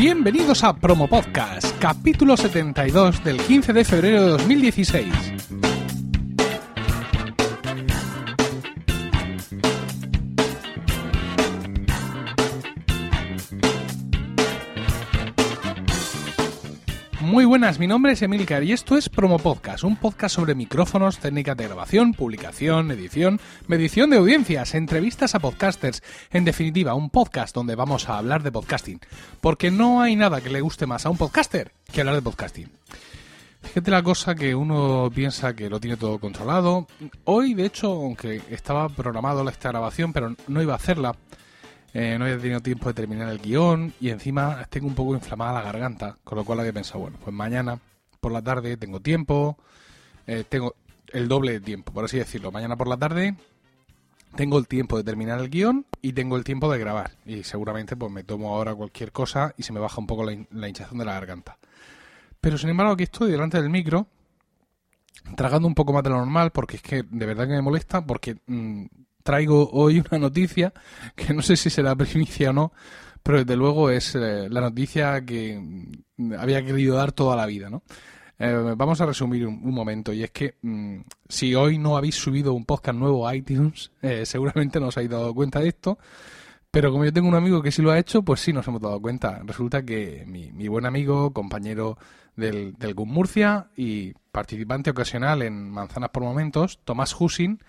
Bienvenidos a Promo Podcast, capítulo 72 del 15 de febrero de 2016. Buenas, mi nombre es Emilcar y esto es Promo Podcast, un podcast sobre micrófonos, técnicas de grabación, publicación, edición, medición de audiencias, entrevistas a podcasters, en definitiva, un podcast donde vamos a hablar de podcasting, porque no hay nada que le guste más a un podcaster que hablar de podcasting. Fíjate la cosa que uno piensa que lo tiene todo controlado. Hoy, de hecho, aunque estaba programado esta grabación, pero no iba a hacerla, eh, no había tenido tiempo de terminar el guion y encima tengo un poco inflamada la garganta, con lo cual había pensado, bueno, pues mañana por la tarde tengo tiempo, eh, tengo el doble de tiempo, por así decirlo. Mañana por la tarde tengo el tiempo de terminar el guion y tengo el tiempo de grabar. Y seguramente pues me tomo ahora cualquier cosa y se me baja un poco la, hinchazón de la garganta. Pero sin embargo aquí estoy delante del micro, tragando un poco más de lo normal, porque es que de verdad que me molesta, porque mm, traigo hoy una noticia que no sé si será primicia o no, pero desde luego es eh, la noticia que había querido dar toda la vida, ¿no? Eh, vamos a resumir un, momento y es que mm, si hoy no habéis subido un podcast nuevo a iTunes, eh, seguramente no os habéis dado cuenta de esto, pero como yo tengo un amigo que sí lo ha hecho, pues sí nos hemos dado cuenta. Resulta que mi, buen amigo, compañero del, del GUM Murcia y participante ocasional en Manzanas por Momentos, Tomás Husin,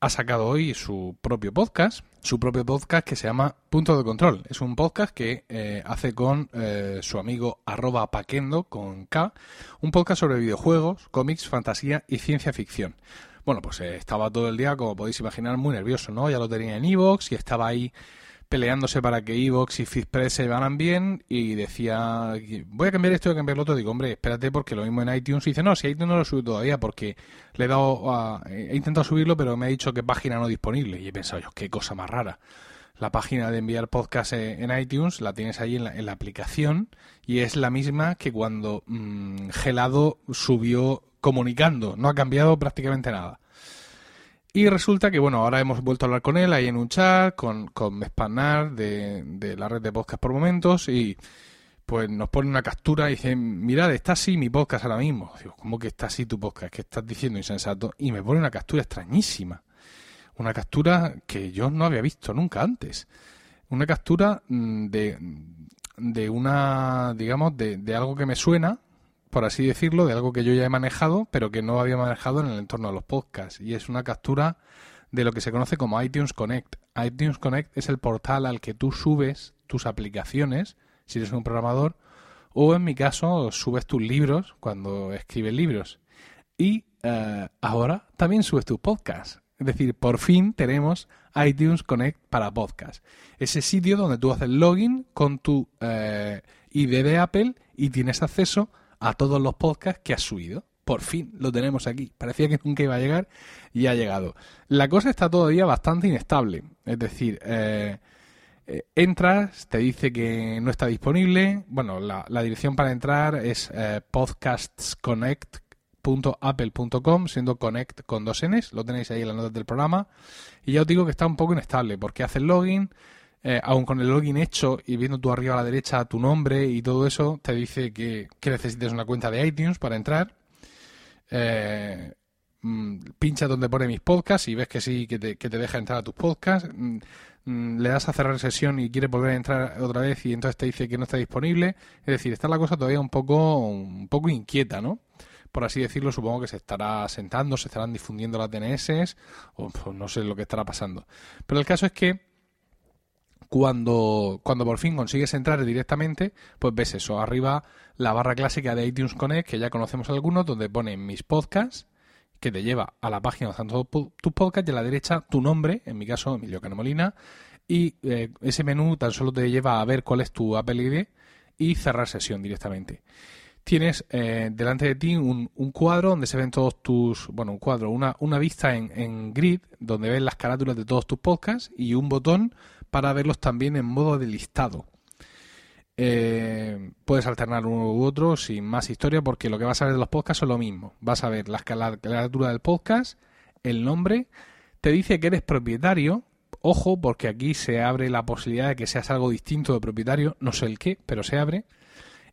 ha sacado hoy su propio podcast, su propio podcast que se llama Punto de Control. Es un podcast que eh, hace con eh, su amigo arroba paquendo con K, un podcast sobre videojuegos, cómics, fantasía y ciencia ficción. Bueno, pues eh, estaba todo el día, como podéis imaginar, muy nervioso, ¿no? Ya lo tenía en Evox y estaba ahí peleándose para que Evox y Fizpress se van bien y decía, voy a cambiar esto, voy a cambiar lo otro. Digo, hombre, espérate porque lo mismo en iTunes. Y dice, no, si iTunes no lo sube todavía porque le he dado a, he intentado subirlo, pero me ha dicho que página no disponible. Y he pensado, yo, qué cosa más rara. La página de enviar podcast en iTunes la tienes ahí en la, en la aplicación y es la misma que cuando mm, Gelado subió comunicando. No ha cambiado prácticamente nada. Y resulta que, bueno, ahora hemos vuelto a hablar con él ahí en un chat, con, con Mespanar de, de la red de podcast por momentos, y pues nos pone una captura y dice, mirad, está así mi podcast ahora mismo. Digo, ¿cómo que está así tu podcast? ¿Qué estás diciendo insensato? Y me pone una captura extrañísima. Una captura que yo no había visto nunca antes. Una captura mm, de, de una, digamos, de, de algo que me suena, por así decirlo, de algo que yo ya he manejado, pero que no había manejado en el entorno de los podcasts. Y es una captura de lo que se conoce como iTunes Connect. iTunes Connect es el portal al que tú subes tus aplicaciones, si eres un programador, o en mi caso, subes tus libros cuando escribes libros. Y eh, ahora también subes tus podcasts. Es decir, por fin tenemos iTunes Connect para podcast. Ese sitio donde tú haces login con tu eh, ID de Apple y tienes acceso a todos los podcasts que has subido. Por fin lo tenemos aquí. Parecía que nunca iba a llegar y ha llegado. La cosa está todavía bastante inestable. Es decir, eh, eh, entras, te dice que no está disponible. Bueno, la, dirección para entrar es eh, podcastsconnect.apple.com, siendo connect con dos Ns. Lo tenéis ahí en las notas del programa. Y ya os digo que está un poco inestable porque hace login eh, aún con el login hecho y viendo tú arriba a la derecha tu nombre y todo eso, te dice que, necesites una cuenta de iTunes para entrar. Eh, mm, pincha donde pone mis podcasts y ves que sí, que te, que te deja entrar a tus podcasts. Mm, mm, le das a cerrar sesión y quiere volver a entrar otra vez y entonces te dice que no está disponible. Es decir, está la cosa todavía un poco, un poco inquieta, ¿no? por así decirlo, supongo que se estará sentando, se estarán difundiendo las DNS, o pues, no sé lo que estará pasando. Pero el caso es que cuando, cuando por fin consigues entrar directamente, pues ves eso, arriba la barra clásica de iTunes Connect, que ya conocemos algunos, donde pone mis podcasts, que te lleva a la página donde están tus podcasts, y a la derecha tu nombre, en mi caso Emilio Canemolina, y eh, ese menú tan solo te lleva a ver cuál es tu Apple ID y cerrar sesión directamente. Tienes eh, delante de ti un, cuadro donde se ven todos tus, bueno, un cuadro, una, vista en, en grid donde ves las carátulas de todos tus podcasts y un botón para verlos también en modo de listado. Eh, puedes alternar uno u otro sin más historia porque lo que vas a ver de los podcasts es lo mismo. Vas a ver la carátula del podcast, el nombre, te dice que eres propietario ojo, porque aquí se abre la posibilidad de que seas algo distinto de propietario, no sé el qué, pero se abre,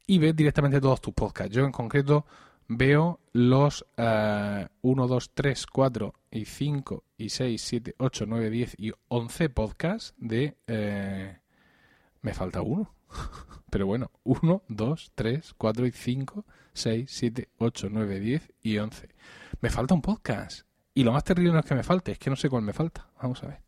y ves directamente todos tus podcasts. Yo en concreto veo los 1, 2, 3, 4 y 5 y 6, 7, 8, 9, 10 y 11 podcasts de... Eh, me falta uno. Pero bueno, 1, 2, 3, 4 y 5, 6, 7, 8, 9, 10 y 11. Me falta un podcast. Y lo más terrible no es que me falte, es que no sé cuál me falta. Vamos a ver.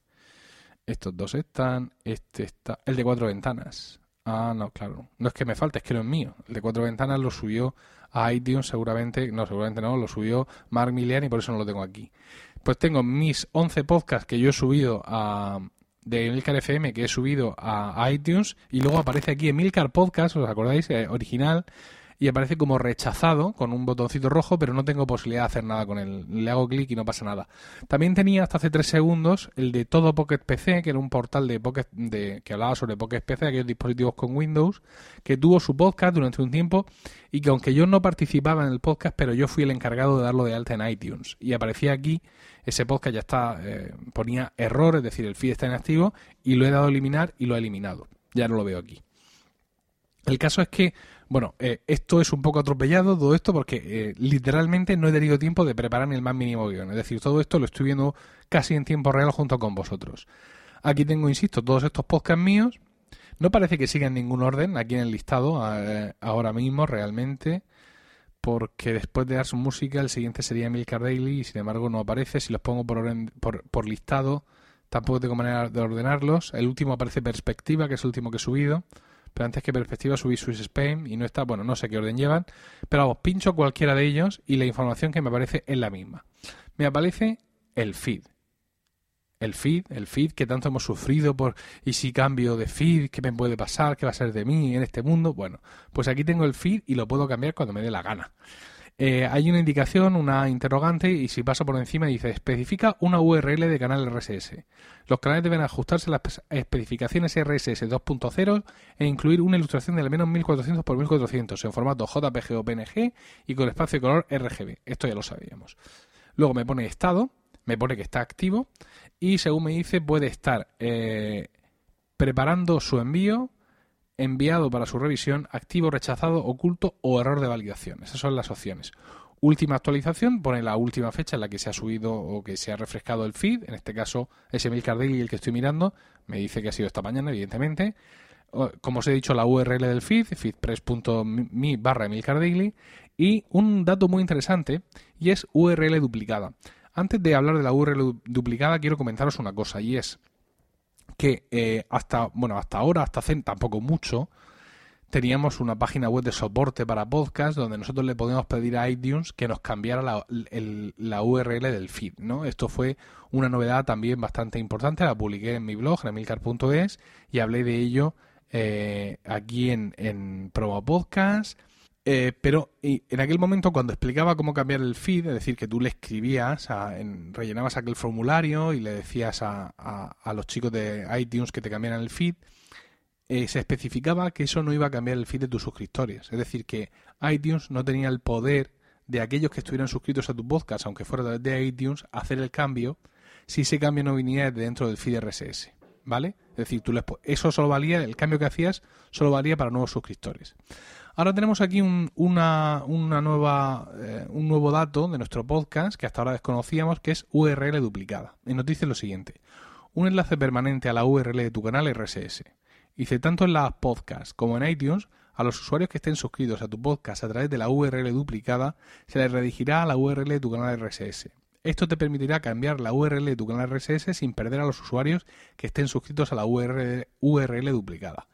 Estos dos están, este está, el de cuatro ventanas. Ah, no, claro. No es que me falte, es que no es mío. El de cuatro ventanas lo subió a iTunes seguramente, no, seguramente no, lo subió Mark Milian y por eso no lo tengo aquí. Pues tengo mis 11 podcasts que yo he subido a de Emilcar FM que he subido a iTunes y luego aparece aquí Emilcar Podcast, ¿os acordáis? Eh, original y aparece como rechazado con un botoncito rojo, pero no tengo posibilidad de hacer nada con él. Le hago clic y no pasa nada. También tenía hasta hace tres segundos el de Todo Pocket PC, que era un portal de, Pocket, de que hablaba sobre Pocket PC, aquellos dispositivos con Windows, que tuvo su podcast durante un tiempo y que aunque yo no participaba en el podcast, pero yo fui el encargado de darlo de alta en iTunes. Y aparecía aquí, ese podcast ya está, eh, ponía error, es decir, el feed está inactivo, y lo he dado a eliminar y lo he eliminado. Ya no lo veo aquí. El caso es que bueno, eh, esto es un poco atropellado, todo esto, porque eh, literalmente no he tenido tiempo de preparar ni el más mínimo guion. Es decir, todo esto lo estoy viendo casi en tiempo real junto con vosotros. Aquí tengo, insisto, todos estos podcasts míos. No parece que sigan ningún orden aquí en el listado eh, ahora mismo realmente, porque después de dar su música el siguiente sería Milcar Daily y sin embargo no aparece. Si los pongo por, orden, por, por listado, tampoco tengo manera de ordenarlos. El último aparece Perspectiva, que es el último que he subido pero antes que perspectiva subí Swiss Spain y no está, bueno, no sé qué orden llevan, pero vamos, pincho cualquiera de ellos y la información que me aparece es la misma. Me aparece el feed. El feed, el feed que tanto hemos sufrido por y si cambio de feed, ¿qué me puede pasar? ¿Qué va a ser de mí en este mundo? Bueno, pues aquí tengo el feed y lo puedo cambiar cuando me dé la gana. Eh, hay una indicación, una interrogante, y si paso por encima dice especifica una URL de canal RSS. Los canales deben ajustarse a las especificaciones RSS 2.0 e incluir una ilustración de al menos 1400 x 1400 en formato JPG o PNG y con espacio de color RGB. Esto ya lo sabíamos. Luego me pone estado, me pone que está activo y según me dice puede estar eh, preparando su envío enviado para su revisión, activo, rechazado, oculto o error de validación. Esas son las opciones. Última actualización, pone la última fecha en la que se ha subido o que se ha refrescado el feed. En este caso, es Emil Cardelli el que estoy mirando. Me dice que ha sido esta mañana, evidentemente. Como os he dicho, la URL del feed, feedpress.me barra Emil Y un dato muy interesante, y es URL duplicada. Antes de hablar de la URL duplicada, quiero comentaros una cosa, y es que eh, hasta, bueno, hasta ahora, hasta hace tampoco mucho, teníamos una página web de soporte para podcast donde nosotros le podíamos pedir a iTunes que nos cambiara la, la URL del feed, ¿no? Esto fue una novedad también bastante importante, la publiqué en mi blog, remilcar.es, y hablé de ello eh, aquí en, en Promo Podcast eh, pero en aquel momento cuando explicaba cómo cambiar el feed, es decir, que tú le escribías, rellenabas aquel formulario y le decías a, los chicos de iTunes que te cambiaran el feed, eh, se especificaba que eso no iba a cambiar el feed de tus suscriptores. Es decir, que iTunes no tenía el poder de aquellos que estuvieran suscritos a tu podcast, aunque fuera de iTunes, hacer el cambio si ese cambio no viniera dentro del feed RSS. ¿Vale? Es decir, tú eso solo valía, el cambio que hacías solo valía para nuevos suscriptores. Ahora tenemos aquí un, una, nueva, eh, un nuevo dato de nuestro podcast que hasta ahora desconocíamos, que es URL duplicada. Y nos dice lo siguiente. Un enlace permanente a la URL de tu canal RSS. Dice, tanto en las podcasts como en iTunes, a los usuarios que estén suscritos a tu podcast a través de la URL duplicada, se les redirigirá a la URL de tu canal RSS. Esto te permitirá cambiar la URL de tu canal RSS sin perder a los usuarios que estén suscritos a la URL duplicada.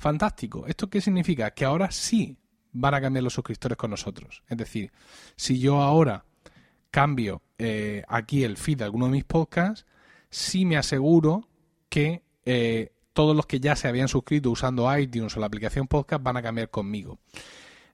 Fantástico. ¿Esto qué significa? Que ahora sí van a cambiar los suscriptores con nosotros. Es decir, si yo ahora cambio eh, aquí el feed de alguno de mis podcasts, sí me aseguro que eh, todos los que ya se habían suscrito usando iTunes o la aplicación podcast van a cambiar conmigo.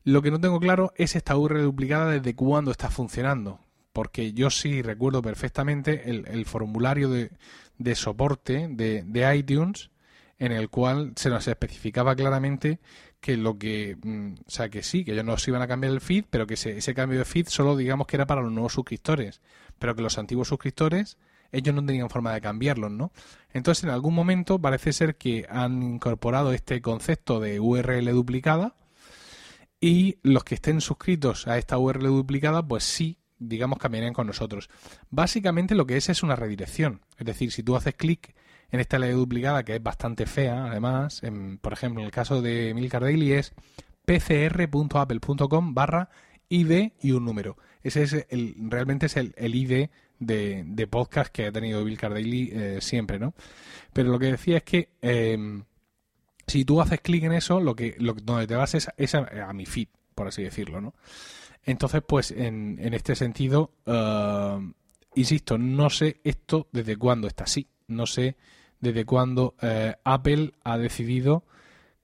Lo que no tengo claro es esta URL duplicada desde cuándo está funcionando. Porque yo sí recuerdo perfectamente el, formulario de, soporte de, de iTunes en el cual se nos especificaba claramente que lo que, mm, o sea, que sí, que ellos nos iban a cambiar el feed, pero que ese, cambio de feed solo digamos que era para los nuevos suscriptores, pero que los antiguos suscriptores ellos no tenían forma de cambiarlos, ¿no? Entonces, en algún momento parece ser que han incorporado este concepto de URL duplicada y los que estén suscritos a esta URL duplicada, pues sí, digamos, cambiarían con nosotros. Básicamente lo que es es una redirección. Es decir, si tú haces clic en esta URL duplicada, que es bastante fea, además, por ejemplo, en el caso de Milcar Daily es pcr.apple.com barra ID y un número. Ese es el, realmente es el, ID de, podcast que ha tenido Bill Daily eh, siempre, ¿no? Pero lo que decía es que em, si tú haces clic en eso, lo que lo, donde te vas es, a, mi feed, por así decirlo, ¿no? Entonces, pues en, este sentido, uh, insisto, no sé esto desde cuándo está así. No sé desde cuándo uh, Apple ha decidido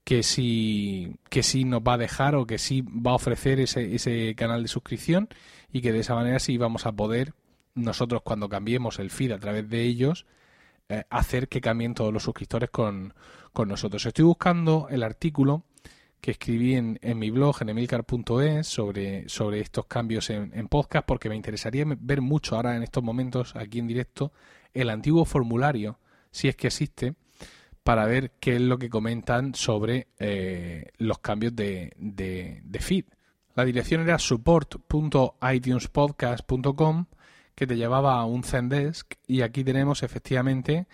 que sí, que sí nos va a dejar o que sí va a ofrecer ese, ese canal de suscripción y que de esa manera sí vamos a poder nosotros cuando cambiemos el feed a través de ellos eh, hacer que cambien todos los suscriptores con, con, nosotros. Estoy buscando el artículo que escribí en, en mi blog en emilcar.es sobre, sobre estos cambios en, en podcast porque me interesaría ver mucho ahora en estos momentos aquí en directo el antiguo formulario si es que existe para ver qué es lo que comentan sobre eh, los cambios de, de, feed. La dirección era support.itunespodcast.com que te llevaba a un Zendesk y aquí tenemos efectivamente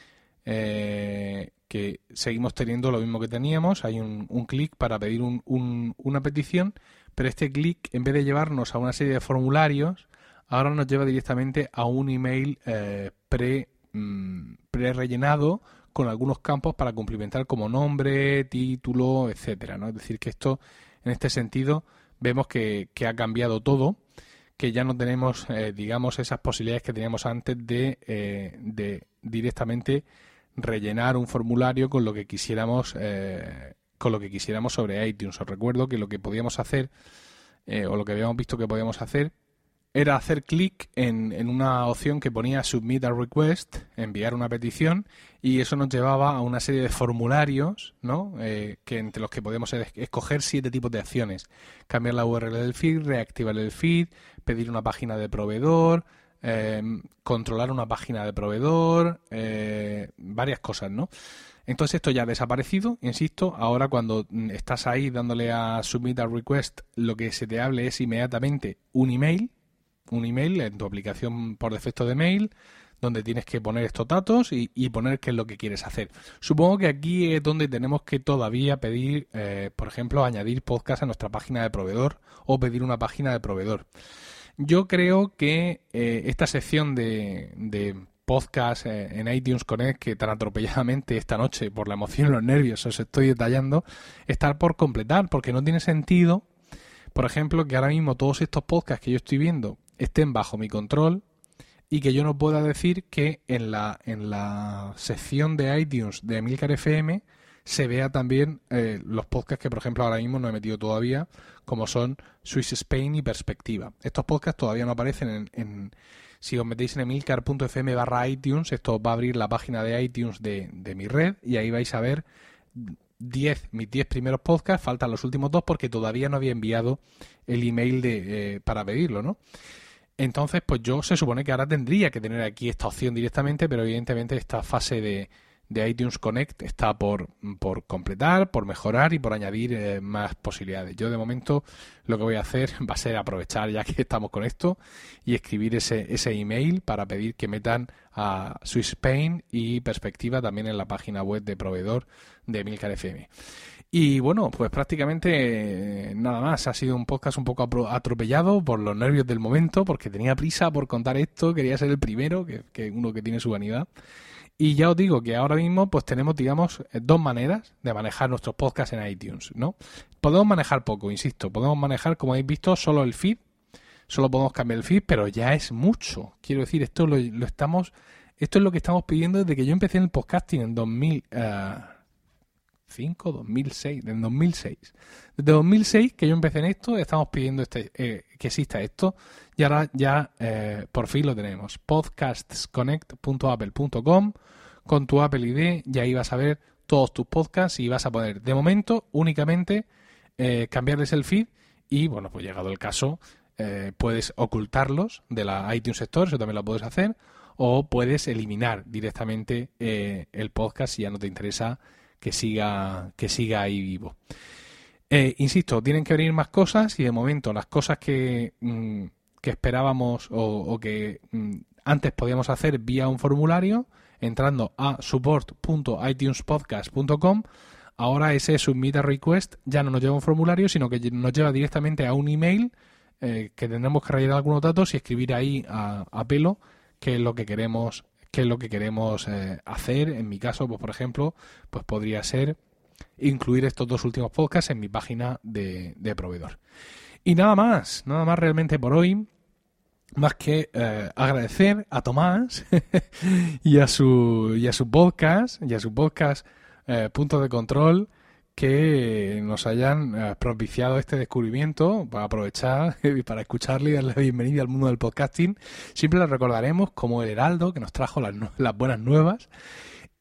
eh, que seguimos teniendo lo mismo que teníamos. Hay un, un clic para pedir un, una petición, pero este clic en vez de llevarnos a una serie de formularios, ahora nos lleva directamente a un email eh, pre, mm, pre con algunos campos para cumplimentar como nombre, título, etcétera, ¿no? Es decir, que esto, en este sentido, vemos que, ha cambiado todo, que ya no tenemos, eh, digamos, esas posibilidades que teníamos antes de, eh, de directamente rellenar un formulario con lo que quisiéramos, eh, con lo que quisiéramos sobre iTunes. Os recuerdo que lo que podíamos hacer, o lo que habíamos visto que podíamos hacer, era hacer clic en, en, una opción que ponía Submit a Request, enviar una petición, y eso nos llevaba a una serie de formularios, ¿no? Eh, que entre los que podemos escoger siete tipos de acciones. Cambiar la URL del feed, reactivar el feed, pedir una página de proveedor, eh, controlar una página de proveedor, eh, varias cosas, ¿no? Entonces esto ya ha desaparecido, insisto, ahora cuando estás ahí dándole a Submit a Request, lo que se te hable es inmediatamente un email, un email en tu aplicación por defecto de mail donde tienes que poner estos datos y, poner qué es lo que quieres hacer. Supongo que aquí es donde tenemos que todavía pedir, eh, por ejemplo, añadir podcast a nuestra página de proveedor o pedir una página de proveedor. Yo creo que eh, esta sección de, de podcast eh, en iTunes Connect que tan atropelladamente esta noche por la emoción y los nervios os estoy detallando, está por completar porque no tiene sentido, por ejemplo, que ahora mismo todos estos podcasts que yo estoy viendo estén bajo mi control y que yo no pueda decir que en la, en la sección de iTunes de Emilcar FM se vea también eh, los podcasts que, por ejemplo, ahora mismo no he metido todavía, como son Swiss Spain y Perspectiva. Estos podcasts todavía no aparecen en... si os metéis en emilcar.fm barra iTunes, esto va a abrir la página de iTunes de, de mi red y ahí vais a ver 10, mis 10 primeros podcasts, faltan los últimos dos porque todavía no había enviado el email de, eh, para pedirlo, ¿no? Entonces, pues yo se supone que ahora tendría que tener aquí esta opción directamente, pero evidentemente esta fase de, de iTunes Connect está por, por, completar, por mejorar y por añadir eh, más posibilidades. Yo de momento lo que voy a hacer va a ser aprovechar ya que estamos con esto y escribir ese, ese email para pedir que metan a Swiss Spain y Perspectiva también en la página web de proveedor de Milcar FM. Y bueno, pues prácticamente eh, nada más. Ha sido un podcast un poco atropellado por los nervios del momento, porque tenía prisa por contar esto, quería ser el primero, que, que uno que tiene su vanidad. Y ya os digo que ahora mismo pues tenemos, digamos, eh, dos maneras de manejar nuestros podcasts en iTunes, ¿no? Podemos manejar poco, insisto, podemos manejar, como habéis visto, solo el feed, solo podemos cambiar el feed, pero ya es mucho. Quiero decir, esto lo, estamos, esto es lo que estamos pidiendo desde que yo empecé en el podcasting en 2000. 2005, 2006, en 2006. Desde 2006 que yo empecé en esto, estamos pidiendo este, eh, que exista esto y ahora ya eh, por fin lo tenemos. podcastsconnect.apple.com con tu Apple ID y ahí vas a ver todos tus podcasts y vas a poder, de momento, únicamente eh, cambiarles el feed y, bueno, pues llegado el caso, puedes ocultarlos de la iTunes Store, eso también lo puedes hacer, o puedes eliminar directamente eh, el podcast si ya no te interesa que siga, que siga ahí vivo. Eh, insisto, tienen que venir más cosas y de momento las cosas que, mm, que esperábamos o, que mm, antes podíamos hacer vía un formulario, entrando a support.itunespodcast.com, ahora ese submit a request ya no nos lleva un formulario, sino que nos lleva directamente a un email eh, que tendremos que rellenar algunos datos y escribir ahí a, pelo qué es lo que queremos qué es lo que queremos eh, hacer. En mi caso, pues por ejemplo, pues podría ser incluir estos dos últimos podcasts en mi página de, proveedor. Y nada más, nada más realmente por hoy más que eh, agradecer a Tomás y a su y a su podcast y a su podcast eh, Punto de Control que nos hayan eh, propiciado este descubrimiento. Para aprovechar y para escucharle y darle la bienvenida al mundo del podcasting. Siempre lo recordaremos como el heraldo que nos trajo las, buenas nuevas.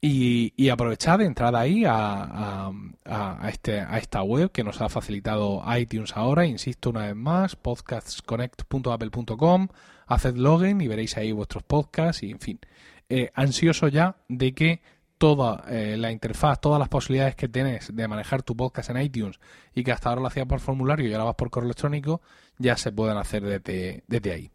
Y, y aprovechar de entrar ahí a, a, este, a esta web que nos ha facilitado iTunes ahora, insisto una vez más, podcastsconnect.apple.com, haced login y veréis ahí vuestros podcasts y en fin, eh, ansioso ya de que toda eh, la interfaz, todas las posibilidades que tienes de manejar tu podcast en iTunes y que hasta ahora lo hacías por formulario y ahora vas por correo electrónico, ya se puedan hacer desde, desde ahí.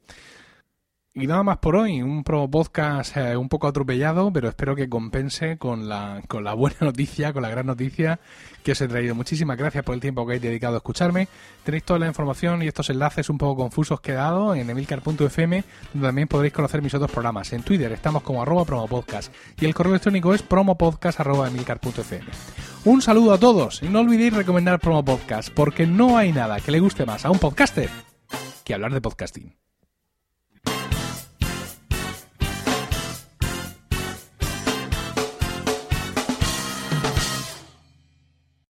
Y nada más por hoy, un pro podcast eh, un poco atropellado, pero espero que compense con la, con la buena noticia, con la gran noticia que os he traído. Muchísimas gracias por el tiempo que habéis dedicado a escucharme. Tenéis toda la información y estos enlaces un poco confusos que he dado en emilcar.fm, donde también podréis conocer mis otros programas. En Twitter estamos como arroba promopodcast y el correo electrónico es promopodcast.emilcar.fm. Un saludo a todos y no olvidéis recomendar Promo Podcast, porque no hay nada que le guste más a un podcaster que hablar de podcasting.